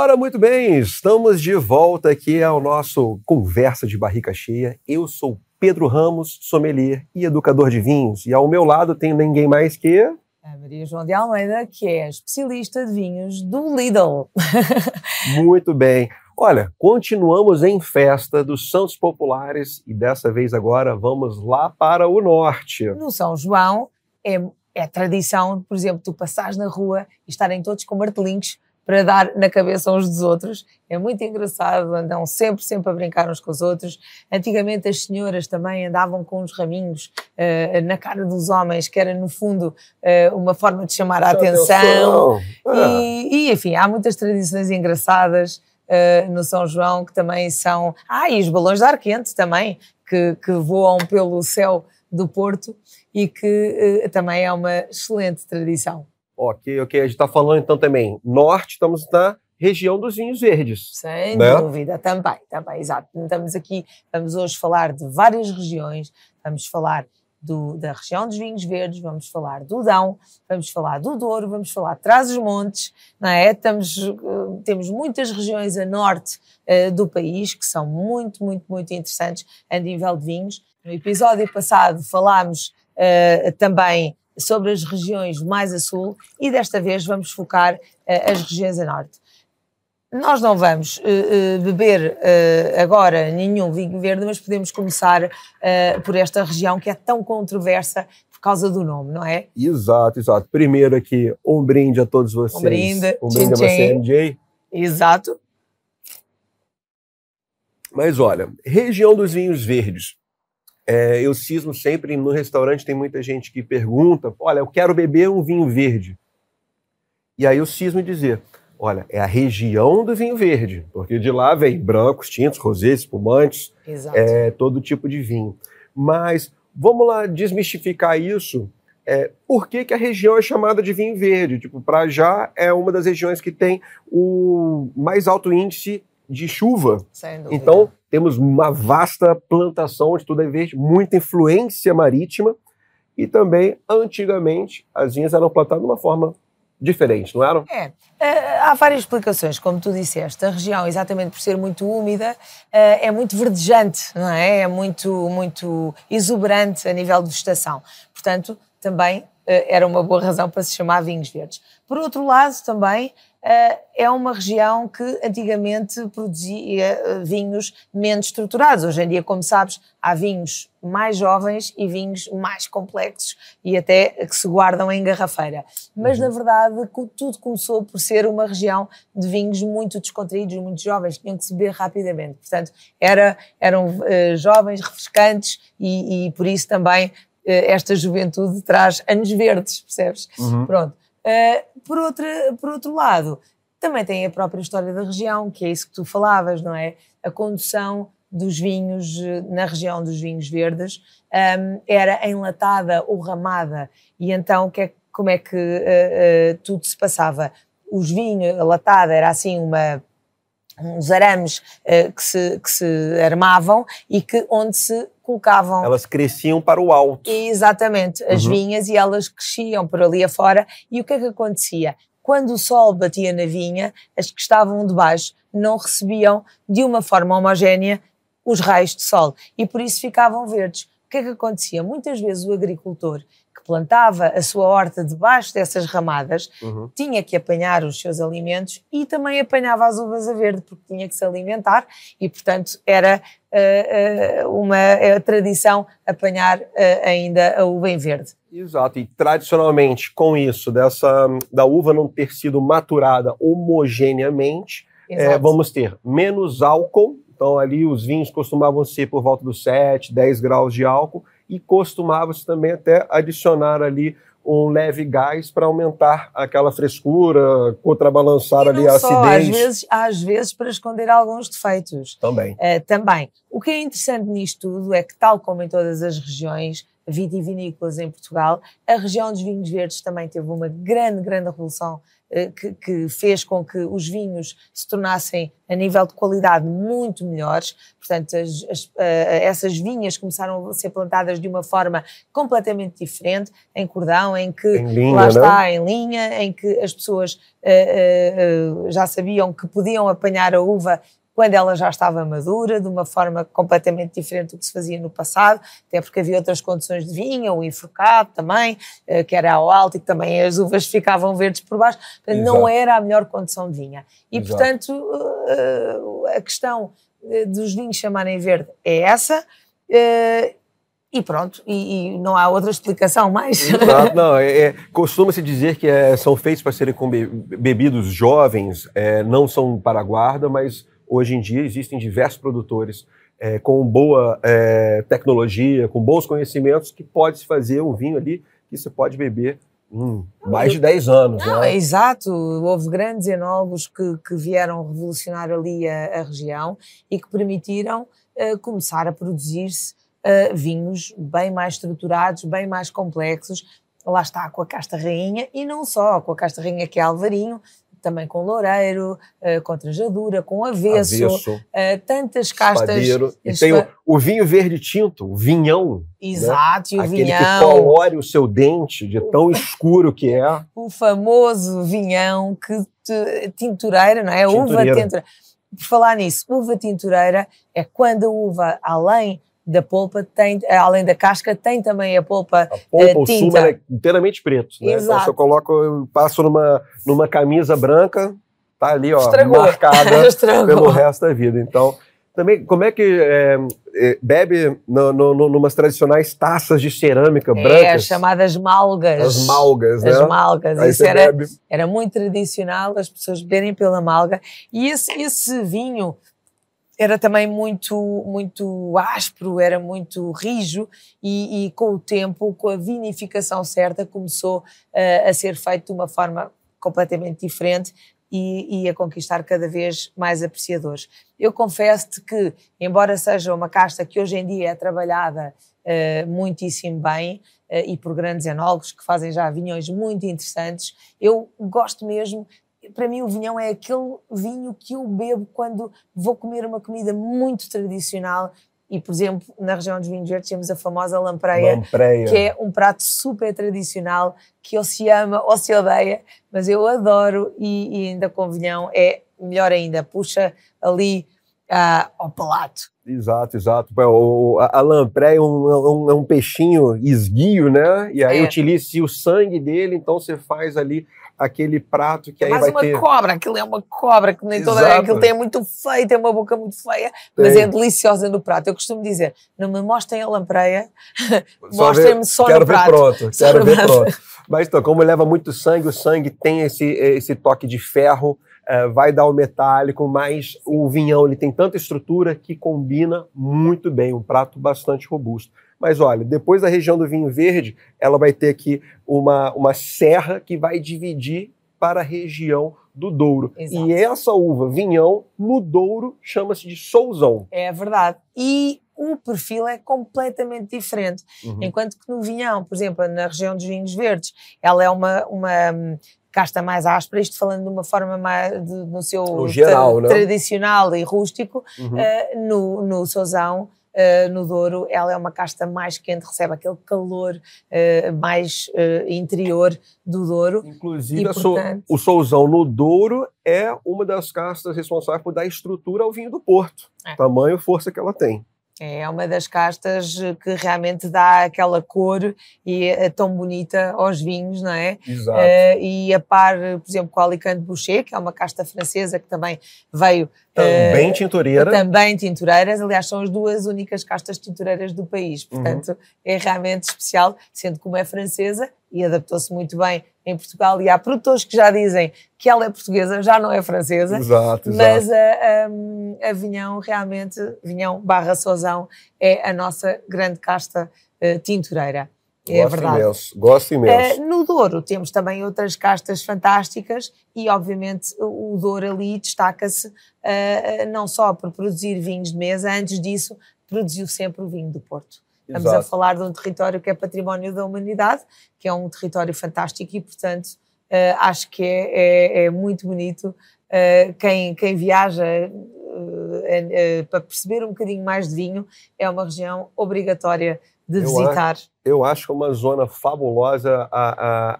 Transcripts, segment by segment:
Ora, muito bem, estamos de volta aqui ao nosso Conversa de Barrica Cheia. Eu sou Pedro Ramos, sommelier e educador de vinhos, e ao meu lado tem ninguém mais que. A Maria João de Almeida, que é especialista de vinhos do Lidl. Muito bem. Olha, continuamos em festa dos Santos Populares e dessa vez agora vamos lá para o norte. No São João é, é tradição, por exemplo, tu passares na rua e estarem todos com martelinhos para dar na cabeça uns dos outros. É muito engraçado, andam sempre, sempre a brincar uns com os outros. Antigamente as senhoras também andavam com uns raminhos uh, na cara dos homens, que era no fundo uh, uma forma de chamar a atenção. E, e, enfim, há muitas tradições engraçadas uh, no São João que também são. Ah, e os balões de ar quente também, que, que voam pelo céu do Porto e que também é uma excelente tradição. Ok, ok. A gente está falando então também norte, estamos na região dos vinhos verdes. Sem né? dúvida, também, também, exato. Estamos aqui, vamos hoje falar de várias regiões, vamos falar do, da região dos vinhos verdes, vamos falar do Dão, vamos falar do Douro, vamos falar de Trás-os-Montes, não é? Estamos, uh, temos muitas regiões a norte uh, do país que são muito, muito, muito interessantes a nível de vinhos. No episódio passado falámos uh, também sobre as regiões mais a sul e desta vez vamos focar uh, as regiões a norte. Nós não vamos uh, uh, beber agora nenhum vinho verde, mas podemos começar por esta região que é tão controversa por causa do nome, não é? Exato, exato. Primeiro aqui, um brinde a todos vocês. Um brinde. Um brinde a você, MJ. Exato. Mas olha, região dos vinhos verdes. É, eu cismo sempre no restaurante, tem muita gente que pergunta: olha, eu quero beber um vinho verde. E aí eu cismo dizer: olha, é a região do vinho verde, porque de lá vem brancos, tintos, rosés, espumantes, é, todo tipo de vinho. Mas vamos lá desmistificar isso. É, por que, que a região é chamada de vinho verde? Tipo, para já é uma das regiões que tem o mais alto índice de chuva. Então, temos uma vasta plantação onde tudo é verde, muita influência marítima e também, antigamente, as vinhas eram plantadas de uma forma diferente, não eram? É. Uh, há várias explicações, como tu disseste. A região, exatamente por ser muito úmida, uh, é muito verdejante, não é? É muito, muito exuberante a nível de vegetação. Portanto, também uh, era uma boa razão para se chamar vinhos verdes. Por outro lado, também eh, é uma região que antigamente produzia eh, vinhos menos estruturados. Hoje em dia, como sabes, há vinhos mais jovens e vinhos mais complexos e até que se guardam em garrafeira. Mas, uhum. na verdade, tudo começou por ser uma região de vinhos muito descontraídos, muito jovens, tinham que se beber rapidamente. Portanto, era, eram uh, jovens, refrescantes e, e, por isso também uh, esta juventude traz anos verdes, percebes? Uhum. Pronto. Uh, por, outra, por outro lado, também tem a própria história da região, que é isso que tu falavas, não é? A condução dos vinhos eh, na região dos vinhos verdes um, era enlatada ou ramada. E então, que é, como é que uh, uh, tudo se passava? Os vinhos, a latada era assim uma uns arames uh, que, se, que se armavam e que onde se colocavam. Elas cresciam para o alto. Exatamente, as uhum. vinhas e elas cresciam por ali afora. E o que é que acontecia? Quando o sol batia na vinha, as que estavam debaixo não recebiam de uma forma homogénea os raios de sol e por isso ficavam verdes. O que é que acontecia? Muitas vezes o agricultor plantava a sua horta debaixo dessas ramadas, uhum. tinha que apanhar os seus alimentos e também apanhava as uvas a verde, porque tinha que se alimentar e, portanto, era uma uh, tradição apanhar ainda a uva em verde. Exato, e tradicionalmente, com isso, dessa da uva não ter sido maturada homogeneamente, vamos ter menos álcool, então ali os vinhos costumavam ser por volta dos 7, 10 graus de álcool, e costumava-se também até adicionar ali um leve gás para aumentar aquela frescura, contrabalançar e ali a só, acidez. Às vezes, às vezes para esconder alguns defeitos. Também. Uh, também. O que é interessante nisto tudo é que, tal como em todas as regiões vitivinícolas em Portugal, a região dos vinhos verdes também teve uma grande, grande revolução que, que, fez com que os vinhos se tornassem, a nível de qualidade, muito melhores. Portanto, as, as, uh, essas vinhas começaram a ser plantadas de uma forma completamente diferente, em cordão, em que em linha, lá está, não? em linha, em que as pessoas uh, uh, já sabiam que podiam apanhar a uva quando ela já estava madura, de uma forma completamente diferente do que se fazia no passado, até porque havia outras condições de vinho, o enforcado também, eh, que era ao alto e que também as uvas ficavam verdes por baixo, portanto, não era a melhor condição de vinha. E, Exato. portanto, eh, a questão eh, dos vinhos chamarem verde é essa, e pronto, e, e, não há outra explicação mais. Exato, não, é, é, costuma-se dizer que é, são feitos para serem bebidos jovens, é, não são para guarda, mas Hoje em dia existem diversos produtores é, com boa é, tecnologia, com bons conhecimentos, que pode se fazer um vinho ali que você pode beber hum, mais de 10 anos. Não, né? é exato. Houve grandes enólogos que, que vieram revolucionar ali a, a região e que permitiram uh, começar a produzir-se uh, vinhos bem mais estruturados, bem mais complexos. Lá está com a casta rainha e não só, com a casta rainha que é Alvarinho, também com loureiro, uh, com trajadura, com avesso, avesso uh, tantas castas. E tem o, o, vinho verde tinto, o vinhão. Né? Exato, né? e o Aquele vinhão. que colore o seu dente de tão escuro que é. O famoso vinhão que te, tintureira, não é? Uva tintureira. Por falar nisso, uva tintureira é quando a uva, além da polpa tem, além da casca, tem também a polpa. A polpa, uh, o sumo é inteiramente preto. Né? Exato. Então, se eu coloco, eu passo numa, numa camisa branca, tá ali, ó, Estragou. marcada pelo resto da vida. Então, também, como é que é, bebe no, no, no, numas tradicionais taças de cerâmica é, brancas? É, chamadas malgas. As malgas, né? As malgas. Aí Isso era, era muito tradicional, as pessoas beberem pela malga. E esse, esse vinho era também muito, muito áspero, era muito rijo e, e, com o tempo, com a vinificação certa, começou uh, a ser feito de uma forma completamente diferente e, e, a conquistar cada vez mais apreciadores. Eu confesso-te que, embora seja uma casta que hoje em dia é trabalhada uh, muitíssimo bem uh, e por grandes enólogos que fazem já vinhões muito interessantes, eu gosto mesmo para mim o vinhão é aquele vinho que eu bebo quando vou comer uma comida muito tradicional e, por exemplo, na região dos vinhos verdes temos a famosa lampreia, lampreia, que é um prato super tradicional que ou se ama ou se odeia, mas eu adoro e, e ainda com vinhão é melhor ainda, puxa ali uh, ao palato. Exato, exato. O, a, a lampreia é um, um, é um, peixinho esguio, né? E aí é. utiliza o sangue dele, então você faz ali aquele prato que é aí vai uma ter... cobra, aquilo é uma cobra que nem toda aquilo tem muito feio, tem uma boca muito feia, tem. mas é deliciosa no prato. Eu costumo dizer, não me mostrem a lampreia, mostrem-me só quero no prato. Pronto, quero ver pronto. Mas então, como leva muito sangue, o sangue tem esse, esse toque de ferro, uh, vai dar o metálico, mas o vinhão ele tem tanta estrutura que combina muito bem, um prato bastante robusto. Mas olha, depois da região do vinho verde, ela vai ter aqui uma, uma serra que vai dividir para a região do Douro. Exato. E essa uva, vinhão, no Douro, chama-se de Souzão. É verdade. E o perfil é completamente diferente. Uhum. Enquanto que no vinhão, por exemplo, na região dos vinhos verdes, ela é uma, uma hum, casta mais áspera, isto falando de uma forma mais de, no seu no geral, tra tradicional e rústico, uhum. uh, no, no Souzão uh, no Douro, ela é uma casta mais quente, recebe aquele calor uh, mais uh, interior do Douro. Inclusive, e, portanto... o Souzão no Douro é uma das castas responsáveis por dar estrutura ao vinho do Porto. É. Tamanho e força que ela tem. É uma das castas que realmente dá aquela cor e é tão bonita aos vinhos, não é? Exato. Uh, e a par, por exemplo, com a Alicante Boucher, que é uma casta francesa que também veio. Também uh, tintureira. Também tintureiras. Aliás, são as duas únicas castas tintureiras do país. Uhum. Portanto, uhum. é realmente especial, sendo como é francesa e adaptou-se muito bem em Portugal e há produtores que já dizem que ela é portuguesa, já não é francesa. Exato, mas a, a, a, Vinhão realmente, Vinhão barra Sozão, é a nossa grande casta uh, tintureira. É Gosto verdade. imenso, gosto imenso. Uh, no Douro temos também outras castas fantásticas e, obviamente, o Douro ali destaca-se uh, não só por produzir vinhos de mesa, antes disso, produziu sempre o vinho do Porto. Estamos Exato. a falar de um território que é património da humanidade, que é um território fantástico e, portanto, acho que é, é, é muito bonito. quem, quem viaja para perceber um bocadinho mais de vinho, é uma região obrigatória de visitar. Acho, eu acho que é uma zona fabulosa, a,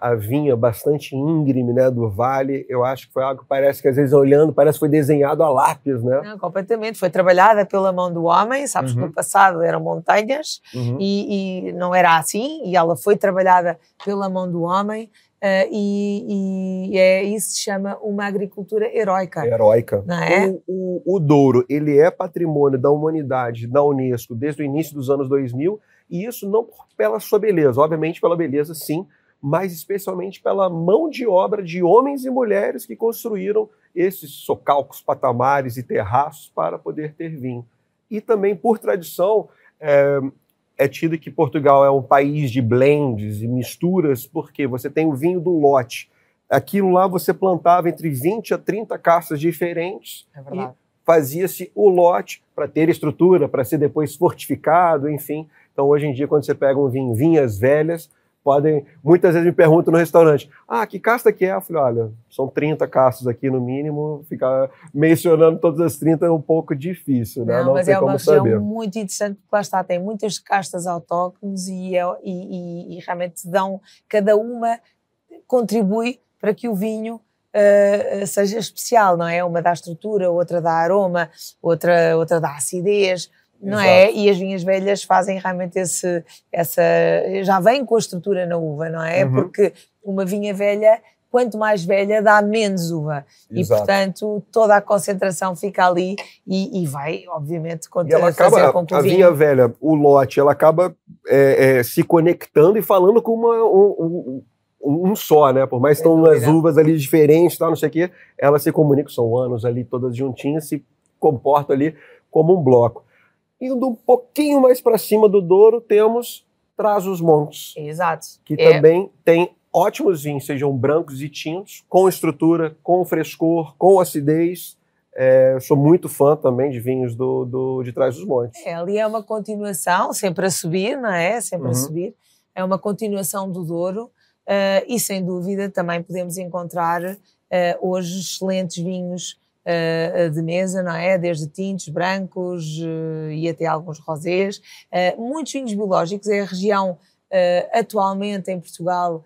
a, a, vinha bastante íngreme né, do vale. Eu acho que foi algo que parece que, às vezes, olhando, parece que foi desenhado a lápis, né? Não, completamente. Foi trabalhada pela mão do homem. Sabes uhum. que no passado eram montanhas uhum. e, e não era assim. E ela foi trabalhada pela mão do homem. Uh, e, e, é, isso se chama uma agricultura heróica. Heróica. Não é? O, o, o, Douro, ele é patrimônio da humanidade da Unesco desde o início dos anos 2000, e isso não pela sua beleza, obviamente pela beleza sim, mas especialmente pela mão de obra de homens e mulheres que construíram esses socalcos, patamares e terraços para poder ter vinho. E também, por tradição, é, é tido que Portugal é um país de blends e misturas, porque você tem o vinho do lote. Aquilo lá você plantava entre 20 a 30 caças diferentes é e fazia-se o lote para ter estrutura, para ser depois fortificado, enfim. Então, hoje em dia, quando você pega um vinho, vinhas velhas, podem. Muitas vezes me perguntam no restaurante: ah, que casta que é? Eu falei: olha, são 30 castas aqui no mínimo, ficar mencionando todas as 30 é um pouco difícil, né? Não, Não mas é uma região saber. muito interessante, porque lá está, tem muitas castas autóctones e, é, e, e, e realmente dão, cada uma contribui para que o vinho Uh, seja especial, não é? Uma dá estrutura, outra dá aroma, outra, outra dá acidez, não é? Exato. é? E as vinhas velhas fazem realmente esse, essa. já vem com a estrutura na uva, não é? Uhum. Porque uma vinha velha, quanto mais velha, dá menos uva. Exato. E, portanto, toda a concentração fica ali e, e vai, obviamente, e ela acaba, com que a vinha velha, o lote, ela acaba é, é, se conectando e falando com uma. Um, um, um só, né? Por mais que estão umas uvas ali diferentes, tal, não sei o quê, elas se comunicam, são anos ali todas juntinhas, se comportam ali como um bloco. Indo um pouquinho mais para cima do Douro, temos Trás-os-Montes. Exato. Que é. também tem ótimos vinhos, sejam brancos e tintos, com estrutura, com frescor, com acidez. É, sou muito fã também de vinhos do, do de Trás-os-Montes. É, ali é uma continuação, sempre a subir, não é? Sempre uhum. a subir. É uma continuação do Douro uh, e, sem dúvida, também podemos encontrar uh, hoje excelentes vinhos uh, de mesa, não é? Desde tintos, brancos uh, e até alguns rosés. Uh, muitos vinhos biológicos, é a região atualmente em Portugal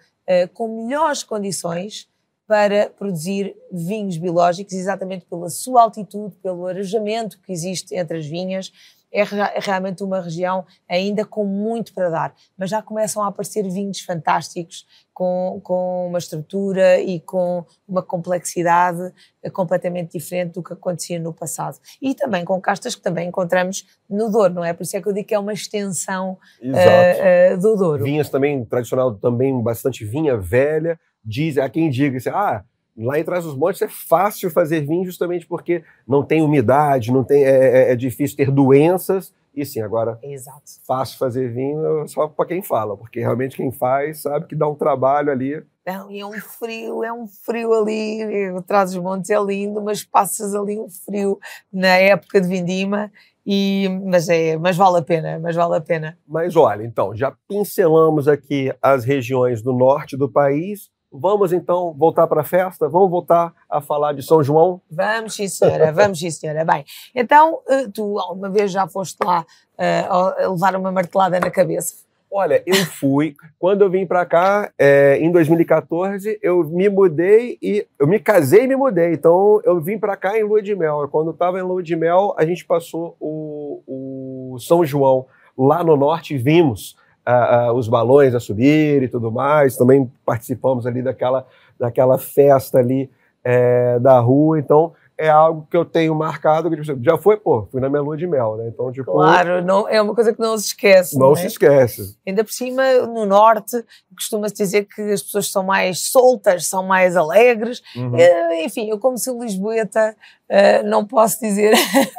com melhores condições para produzir vinhos biológicos, exatamente pela sua altitude, pelo arejamento que existe entre as vinhas é realmente uma região ainda com muito para dar, mas já começam a aparecer vinhos fantásticos com, com uma estrutura e com uma complexidade completamente diferente do que acontecia no passado. E também com castas que também encontramos no Douro, não é? Por isso é que eu digo que é uma extensão uh, uh, do Douro. Vinhas também, tradicional, também bastante vinha velha, diz, há quem diga assim, ah, Lá em Trás dos Montes é fácil fazer vinho justamente porque não tem umidade, não tem, é, é, é difícil ter doenças. E sim, agora, Exato. fácil fazer vinho é só para quem fala, porque realmente quem faz sabe que dá um trabalho ali. Não, e é um frio, é um frio ali, Trás dos Montes é lindo, mas passas ali um frio na época de vindima, e, mas, é, mas vale a pena, mas vale a pena. Mas olha, então, já pincelamos aqui as regiões do norte do país, Vamos então voltar para a festa? Vamos voltar a falar de São João? Vamos, sim, senhora. Vamos, sim, senhora. Bem, então, eh, tu alguma vez já foste lá uh, levar uma martelada na cabeça? Olha, eu fui. Quando eu vim para cá, é, em 2014, eu me mudei e eu me casei e me mudei. Então, eu vim para cá em lua de mel. Quando estava em lua de mel, a gente passou o, o São João lá no norte e vimos uh, uh, os balões a subir e tudo mais. Também participamos ali daquela, daquela festa ali é, da rua. Então, é algo que eu tenho marcado. Que, tipo, já foi, pô, fui na minha lua de mel, né? Então, tipo. Claro, não, é uma coisa que não se esquece. Não, não se esquece. Ainda por cima, no norte, costuma-se dizer que as pessoas são mais soltas, são mais alegres. Uhum. Eh, enfim, eu, como sou lisboeta, uh, não posso dizer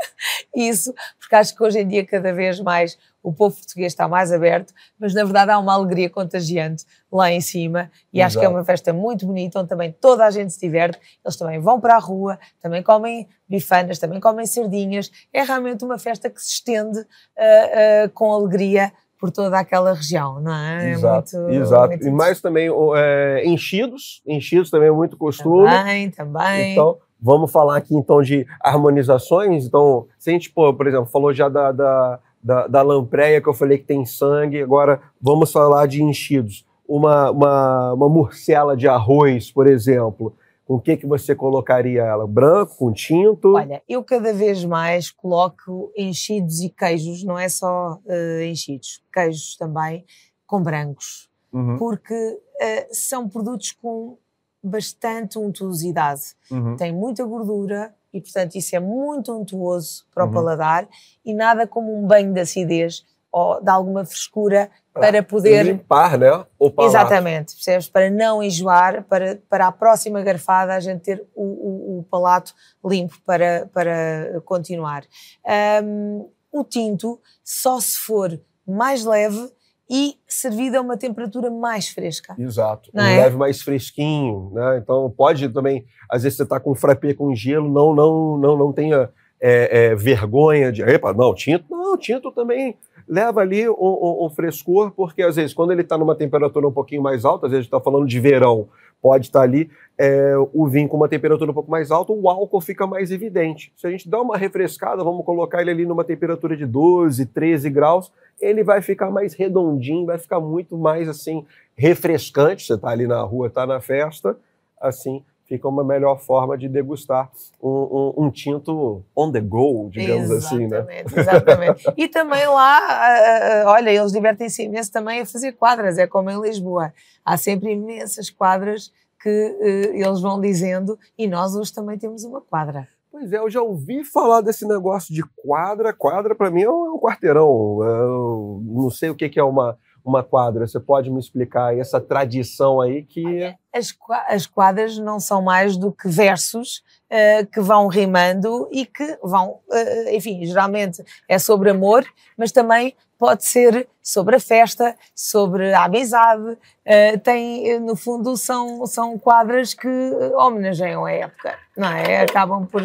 isso, porque acho que hoje em dia, cada vez mais, o povo português está mais aberto, mas na verdade há uma alegria contagiante lá em cima e Exato. acho que é uma festa muito bonita, onde também toda a gente se diverte, eles também vão para a rua, também comem bifanas, também comem sardinhas, é realmente uma festa que se estende uh, uh, com alegria por toda aquela região, não é? Exato, é muito, exato. Muito e mais também é, enchidos, enchidos também é muito costume. Também, também. Então, vamos falar aqui então de harmonizações. Então, se a gente, pô, por exemplo, falou já da, da, da, da lampreia que eu falei que tem sangue, agora vamos falar de enchidos. Uma, uma, uma morcela de arroz, por exemplo, com o que, que você colocaria ela? Branco, com tinto? Olha, eu cada vez mais coloco enchidos e queijos, não é só uh, enchidos, queijos também com brancos, Uhum. porque uh, são produtos com bastante untuosidade. Uhum. Tem muita gordura e, portanto, isso é muito untuoso para o Uhum. paladar e nada como um banho de acidez ou de alguma frescura para poder Limpar, né? O. Exatamente, percebes? Para não enjoar, para, para a próxima garfada a gente ter o, o, o palato limpo para, para continuar. Ahm, o tinto só se for mais leve e servido a uma temperatura mais fresca. Exato. Não um é? leve mais fresquinho, né? Então pode também, às vezes você tá com um frappé com gelo, não, não, não, não tenha é, é, vergonha de, epa, não, tinto, não, tinto também leva ali um, um- um frescor, porque às vezes quando ele está numa temperatura um pouquinho mais alta, às vezes está falando de verão, pode estar ali é, o vinho com uma temperatura um pouco mais alta, o álcool fica mais evidente. Se a gente dá uma refrescada, vamos colocar ele ali numa temperatura de 12, 13 graus, ele vai ficar mais redondinho, vai ficar muito mais assim refrescante. Você está ali na rua, está na festa, assim fica uma melhor forma de degustar um, um- um tinto on the go, digamos assim, né? Exatamente, exatamente. E também lá, ah, ah, olha, eles divertem-se imenso também a fazer quadras, é como em Lisboa. Há sempre imensas quadras que eh, eles vão dizendo e nós hoje também temos uma quadra. Pois é, eu já ouvi falar desse negócio de quadra. Quadra, para mim, é um, é quarteirão. Eu não sei o que, é uma, uma quadra. Você pode me explicar essa tradição aí que. As, as quadras não são mais do que versos eh, que vão rimando e que vão, eh, enfim, geralmente é sobre amor, mas também pode ser sobre a festa, sobre a amizade. eh, tem, no fundo, são, são quadras que homenageiam a época, não é? Acabam por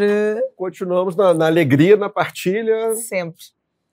Continuamos na, na alegria, na partilha. sempre,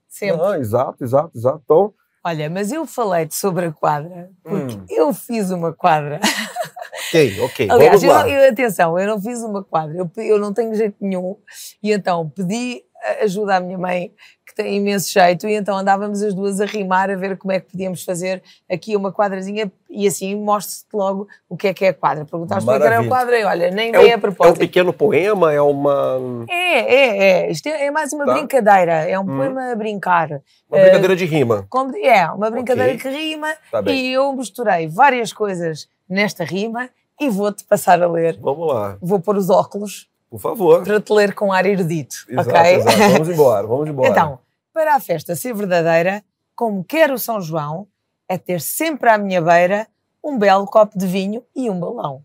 sempre. Ah, exato, exato, exato. Então, Olha, mas eu falei-te sobre a quadra, porque Hum. eu fiz uma quadra. ok, ok. Aliás, eu, eu- atenção, eu não fiz uma quadra, eu, eu não tenho jeito nenhum, e então pedi ajuda à minha mãe, que tem imenso jeito, e então andávamos as duas a rimar, a ver como é que podíamos fazer aqui uma quadrazinha, e assim mostro-te logo o que é que é a quadra. Perguntaste o que era a quadra, e olha, nem É veio um, a é um propósito. pequeno poema, é uma, É, é, é, isto é, é mais uma Tá. brincadeira, é um Hum. poema a brincar. uma brincadeira de rima. Como- é, uma brincadeira Ok. que rima, Tá bem. e eu misturei várias coisas nesta rima, e vou-te passar a ler. Vamos lá, Vou pôr os óculos por favor. para te ler com ar erudito, Exato, ok? exato. Vamos embora, vamos embora. Então, para a festa ser verdadeira, como quer o São João, é ter sempre à minha beira um belo copo de vinho e um balão.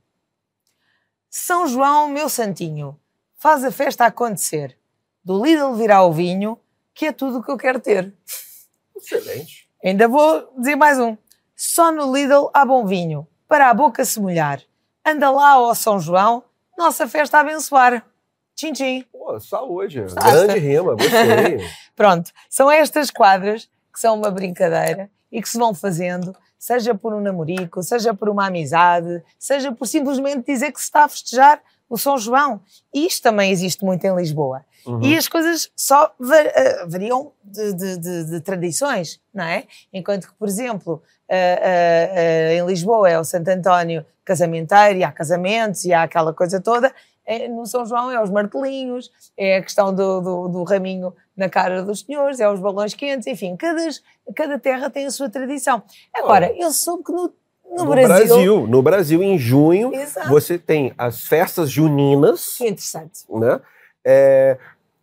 São João, meu santinho, faz a festa acontecer. Do Lidl virá o vinho, que é tudo o que eu quero ter. Excelente. Ainda vou dizer mais um. Só no Lidl há bom vinho, para a boca se molhar. Anda lá, ó São João, nossa festa a abençoar. Tchim, tchim. Pô, saúde. Gostaste? Grande rima, gostei. Pronto, são estas quadras que são uma brincadeira e que se vão fazendo, seja por um namorico, seja por uma amizade, seja por simplesmente dizer que se está a festejar o São João. Isto também existe muito em Lisboa. Uhum. E as coisas só eh, variam de, de- de- de tradições, não é? Enquanto que, por exemplo, eh, eh, eh, em Lisboa é o Santo António casamenteiro e há casamentos e há aquela coisa toda. Eh, no São João é os martelinhos, é a questão do, do- do raminho na cara dos senhores, é os balões quentes, enfim, cada, cada terra tem a sua tradição. Agora, eu soube que no, no, no Brasil, Brasil, no Brasil, em junho, Exato. você tem as festas juninas, Que interessante. né? É,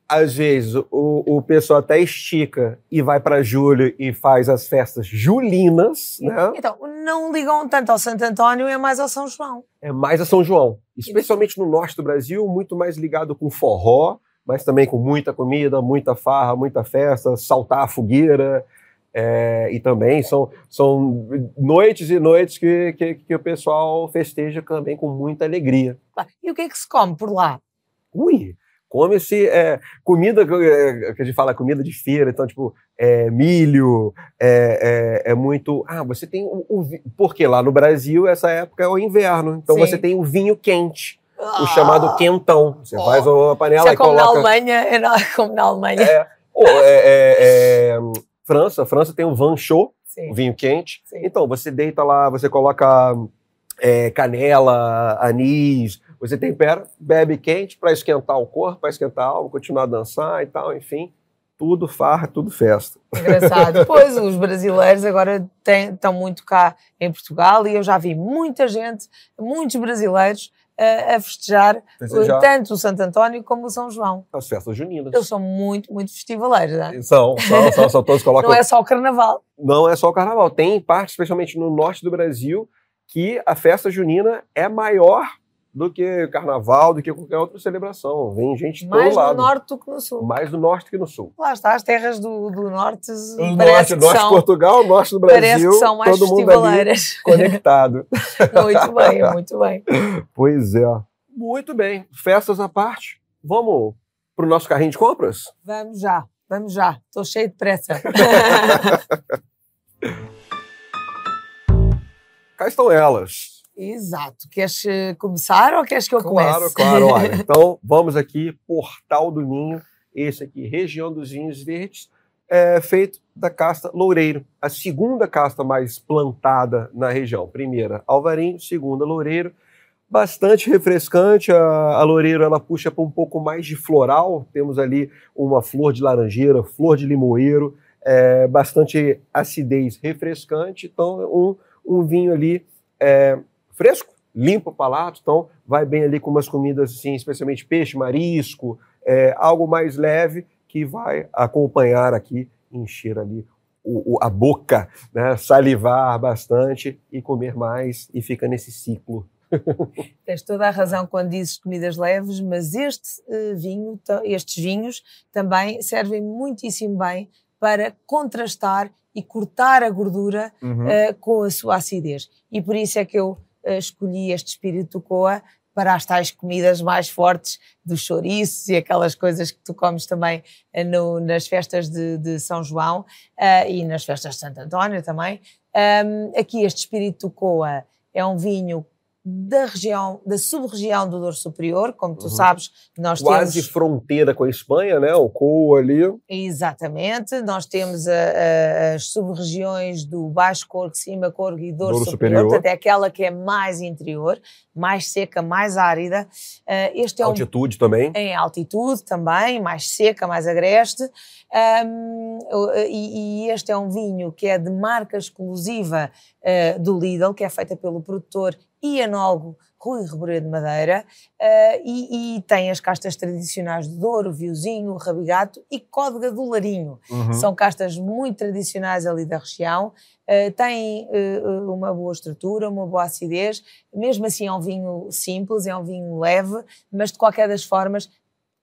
às vezes o, o pessoal até estica e vai para julho e faz as festas julinas, né? Então, não ligam tanto ao Santo António, é mais ao São João. É mais a São João, especialmente no norte do Brasil, muito mais ligado com forró, mas também com muita comida, muita farra, muita festa, saltar a fogueira. É, e também são, são noites e noites que, que, que o pessoal festeja também com muita alegria. Claro. E o que é que se come por lá? Ui, come-se é, comida é, que a gente fala comida de feira, então, tipo, é, milho, é, é, é, muito. Ah, você tem o, o. Porque lá no Brasil, essa época é o inverno, então Sim. você tem o vinho quente. Ah, o chamado quentão. Você oh, faz uma panela Isso é como coloca... na Alemanha, é como na Alemanha. É, oh, é, França, França tem o vin chaud, o vinho quente. Sim. Então, você deita lá, você coloca canela, anis, você tempera, bebe quente para esquentar o corpo, para esquentar a alma, continuar a dançar e tal, enfim. Tudo farra, tudo festa. Engraçado. pois, os brasileiros agora estão muito cá em Portugal e eu já vi muita gente, muitos brasileiros, a, a festejar, tanto o Santo António como o São João. As festas juninas. Eles são muito, muito festivaleiros, não é? São, são, são, são todos colocam... Não é só o carnaval. Não é só o carnaval. Tem parte, especialmente no norte do Brasil, que a festa junina é maior do que carnaval, do que qualquer outra celebração. Vem gente de Mais todo lado. Mais no norte do que no sul. Mais no norte que no sul. Lá está, as terras do, do norte. O norte, norte de Portugal, norte do Brasil. Parece que são mais todo mundo ali conectado. muito bem, muito bem. Pois é. Muito bem. Festas à parte. Vamos para o nosso carrinho de compras? Vamos já, vamos já. Estou cheio de pressa. Cá estão elas. Exato. Queres eh, começar ou queres que eu comece? Claro, claro. Olha, então, vamos aqui, Portal do Ninho, esse aqui, região dos vinhos verdes, é feito da casta Loureiro, a segunda casta mais plantada na região. Primeira, Alvarinho, segunda, Loureiro. Bastante refrescante, a, a Loureiro ela puxa para um pouco mais de floral, temos ali uma flor de laranjeira, flor de limoeiro, é, bastante acidez refrescante, então um, um vinho ali é, fresco, limpa o palato, então vai bem ali com umas comidas assim, especialmente peixe, marisco, é, algo mais leve que vai acompanhar aqui, encher ali o, o, a boca, né, salivar bastante e comer mais e fica nesse ciclo. Tens toda a razão quando dizes comidas leves, mas este uh, vinho, estes vinhos também servem muitíssimo bem para contrastar e cortar a gordura uhum. uh, com a sua acidez. E por isso é que eu escolhi este espírito coa para as tais comidas mais fortes dos chouriços e aquelas coisas que tu comes também uh, no, nas festas de, de São João uh, e nas festas de Santo António também. Um, aqui este espírito coa é um vinho da região, da sub-região do Douro Superior, como tu uhum. sabes, nós Quase temos... fronteira com a Espanha, né? O Coa ali. Exatamente, nós temos a, a, as sub-regiões do Baixo Corgo, Cima Corgo e Douro, Douro Superior, portanto é aquela que é mais interior, mais seca, mais árida. Uh, este é altitude um... também. Em altitude também, mais seca, mais agreste. Um, e, e, este é um vinho que é de marca exclusiva uh, do Lidl, que é feita pelo produtor e enólogo Rui Reboredo de Madeira uh, e, e, tem as castas tradicionais de Douro, Viozinho, Rabigato e Códega do Larinho. Uhum. São castas muito tradicionais ali da região, uh, têm uh, uma boa estrutura, uma boa acidez, mesmo assim é um vinho simples, é um vinho leve, mas de qualquer das formas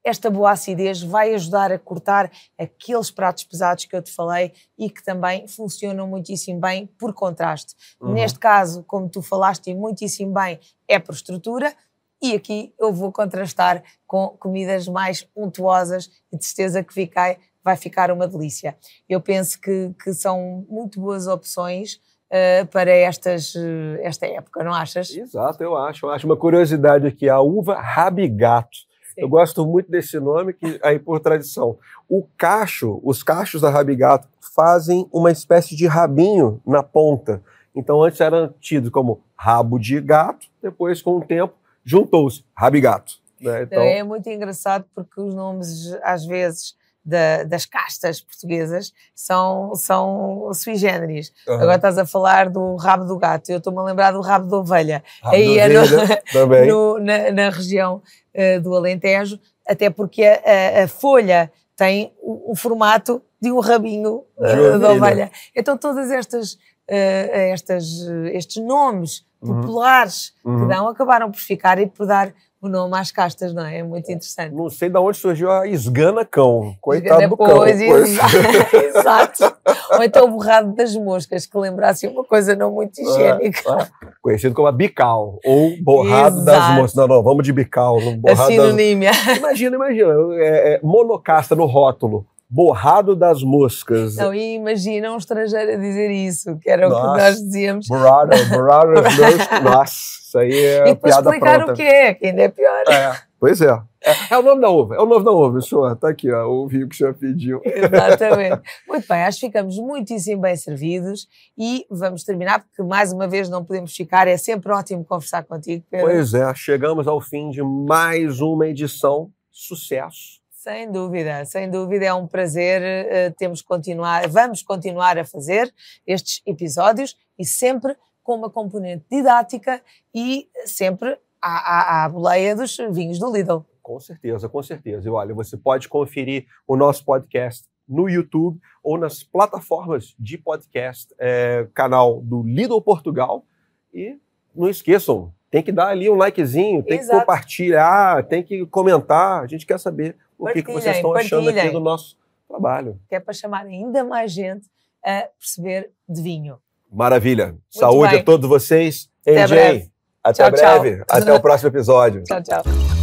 esta boa acidez vai ajudar a cortar aqueles pratos pesados que eu te falei e que também funcionam muitíssimo bem por contraste. Uhum. Neste caso, como tu falaste muitíssimo bem, é por estrutura. E aqui eu vou contrastar com comidas mais untuosas e de certeza que fiquei, vai ficar uma delícia. Eu penso que, que são muito boas opções uh, para estas, uh, esta época, não achas? Exato, eu acho. Eu acho uma curiosidade aqui, a uva rabigato eu gosto muito desse nome, que aí por tradição. O cacho, os cachos da rabigato fazem uma espécie de rabinho na ponta. Então antes era tido como rabo de gato, depois com o tempo juntou-se rabigato. Né? Então... É muito engraçado porque os nomes às vezes da, das castas portuguesas são, são sui generis. Uhum. Agora estás a falar do rabo do gato, eu estou-me a lembrar do rabo da ovelha. Rabo Aí é no, no, na, na, região uh, do Alentejo, até porque a, a, a folha tem o, o, formato de um rabinho uh, da ovelha. Então todas estas, uh, estas estes nomes uhum. populares uhum. que dão acabaram por ficar e por dar o nome às castas, não é? É muito interessante. Não sei de onde surgiu a esgana cão. Coitado esgana do cão. Exato. Ou então o borrado das moscas, que lembrasse uma coisa não muito higiênica. É, é. Conhecido como a bical, ou borrado Exato. das moscas. Não, não, vamos de bical. Borrado a sinonímia. Das... Imagina, imagina. É, é, monocasta no rótulo borrado das moscas. Não, e imagina um estrangeiro a dizer isso, que era Nossa, o que nós dizíamos. Borrado, borrado das moscas. Nossa, isso aí é e piada explicar pronta. o que é, que ainda é pior. É, pois é. é. é. o nome da uva, é o nome da uva, senhor. Está aqui, ó, o vinho que o senhor pediu. Exatamente. Muito bem, acho que ficamos muitíssimo bem servidos e vamos terminar, porque mais uma vez não podemos ficar, é sempre ótimo conversar contigo, Pedro. Pois é, chegamos ao fim de mais uma edição. Sucesso sem dúvida, sem dúvida, é um prazer. Uh, temos continuar, vamos continuar a fazer estes episódios e sempre com uma componente didática e sempre à, à, à boleia dos vinhos do Lidl. Com certeza, com certeza. E olha, você pode conferir o nosso podcast no YouTube ou nas plataformas de podcast, é, canal do Lidl Portugal. E não esqueçam, tem que dar ali um likezinho, tem Exato. que compartilhar, tem que comentar. A gente quer saber o que, que vocês estão achando aqui do nosso trabalho. Que é para chamar ainda mais gente a perceber de vinho. Maravilha. Muito Saúde bem. a todos vocês. Até NJ, breve. até tchau, breve. Tchau. Até o próximo episódio. Tchau, tchau.